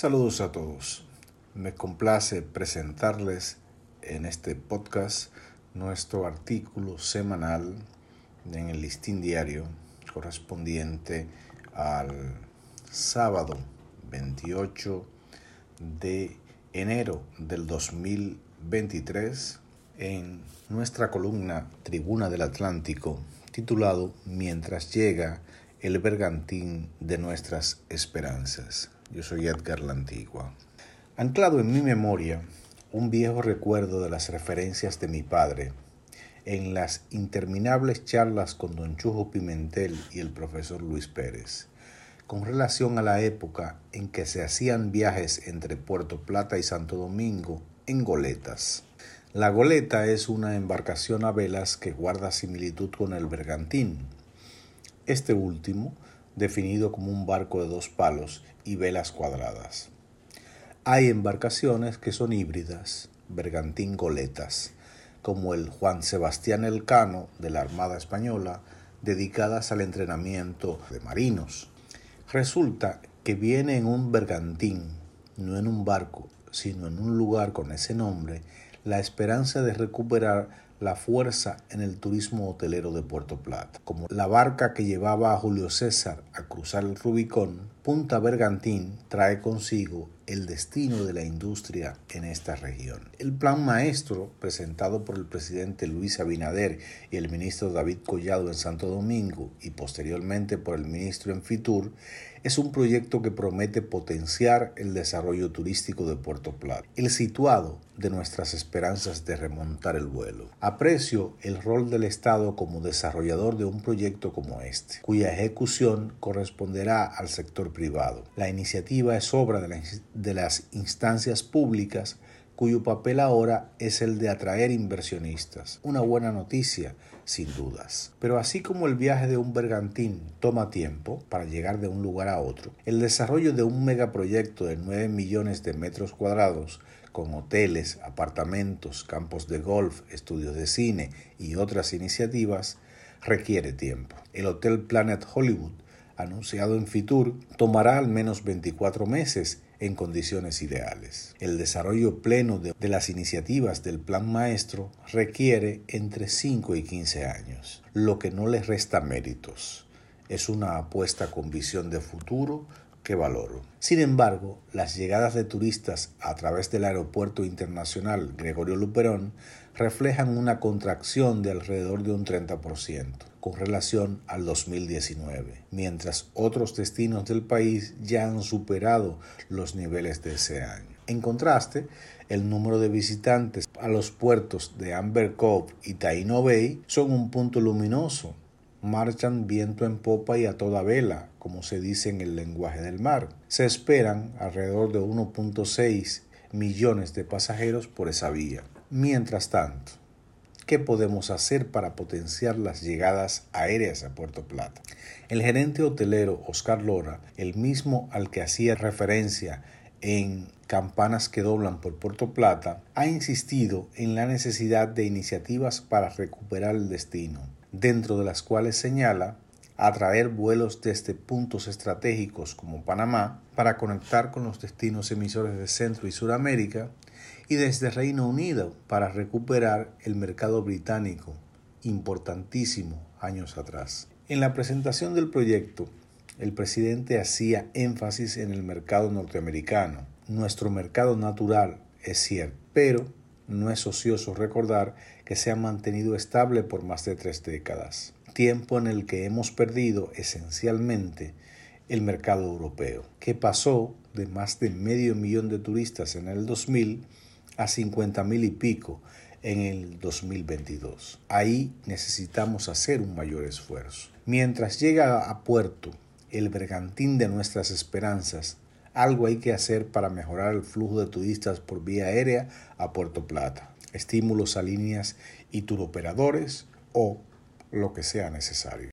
Saludos a todos. Me complace presentarles en este podcast nuestro artículo semanal en el listín diario correspondiente al sábado 28 de enero del 2023 en nuestra columna Tribuna del Atlántico titulado Mientras llega el bergantín de nuestras esperanzas. Yo soy Edgar La Antigua. Anclado en mi memoria un viejo recuerdo de las referencias de mi padre en las interminables charlas con don Chujo Pimentel y el profesor Luis Pérez, con relación a la época en que se hacían viajes entre Puerto Plata y Santo Domingo en goletas. La goleta es una embarcación a velas que guarda similitud con el bergantín. Este último definido como un barco de dos palos y velas cuadradas. Hay embarcaciones que son híbridas, bergantín goletas, como el Juan Sebastián Elcano de la Armada Española, dedicadas al entrenamiento de marinos. Resulta que viene en un bergantín, no en un barco, sino en un lugar con ese nombre, la esperanza de recuperar la fuerza en el turismo hotelero de Puerto Plata. Como la barca que llevaba a Julio César a cruzar el Rubicón, Punta Bergantín trae consigo el destino de la industria en esta región. El plan maestro, presentado por el presidente Luis Abinader y el ministro David Collado en Santo Domingo y posteriormente por el ministro en Fitur, es un proyecto que promete potenciar el desarrollo turístico de Puerto Plata, el situado de nuestras esperanzas de remontar el vuelo. Aprecio el rol del Estado como desarrollador de un proyecto como este, cuya ejecución corresponderá al sector privado. La iniciativa es obra de, la, de las instancias públicas cuyo papel ahora es el de atraer inversionistas. Una buena noticia, sin dudas. Pero así como el viaje de un bergantín toma tiempo para llegar de un lugar a otro, el desarrollo de un megaproyecto de 9 millones de metros cuadrados con hoteles, apartamentos, campos de golf, estudios de cine y otras iniciativas, requiere tiempo. El Hotel Planet Hollywood, anunciado en Fitur, tomará al menos 24 meses en condiciones ideales. El desarrollo pleno de, las iniciativas del Plan Maestro requiere entre 5 y 15 años, lo que no les resta méritos. Es una apuesta con visión de futuro que valoro. Sin embargo, las llegadas de turistas a través del Aeropuerto Internacional Gregorio Luperón reflejan una contracción de alrededor de un 30% con relación al 2019, mientras otros destinos del país ya han superado los niveles de ese año. En contraste, el número de visitantes a los puertos de Amber Cove y Taino Bay son un punto luminoso. Marchan viento en popa y a toda vela, como se dice en el lenguaje del mar. Se esperan alrededor de 1.6 millones de pasajeros por esa vía. Mientras tanto, ¿qué podemos hacer para potenciar las llegadas aéreas a Puerto Plata? El gerente hotelero Oscar Lora, el mismo al que hacía referencia en Campanas que doblan por Puerto Plata, ha insistido en la necesidad de iniciativas para recuperar el destino, dentro de las cuales señala atraer vuelos desde puntos estratégicos como Panamá para conectar con los destinos emisores de Centro y Suramérica y desde Reino Unido para recuperar el mercado británico, importantísimo años atrás. En la presentación del proyecto, el presidente hacía énfasis en el mercado norteamericano. Nuestro mercado natural es cierto, pero no es ocioso recordar que se ha mantenido estable por más de tres décadas, tiempo en el que hemos perdido esencialmente el mercado europeo, que pasó de más de medio millón de turistas en el 2000 a 50 mil y pico en el 2022. Ahí necesitamos hacer un mayor esfuerzo. Mientras llega a puerto el bergantín de nuestras esperanzas, algo hay que hacer para mejorar el flujo de turistas por vía aérea a Puerto Plata. Estímulos a líneas y turoperadores o lo que sea necesario.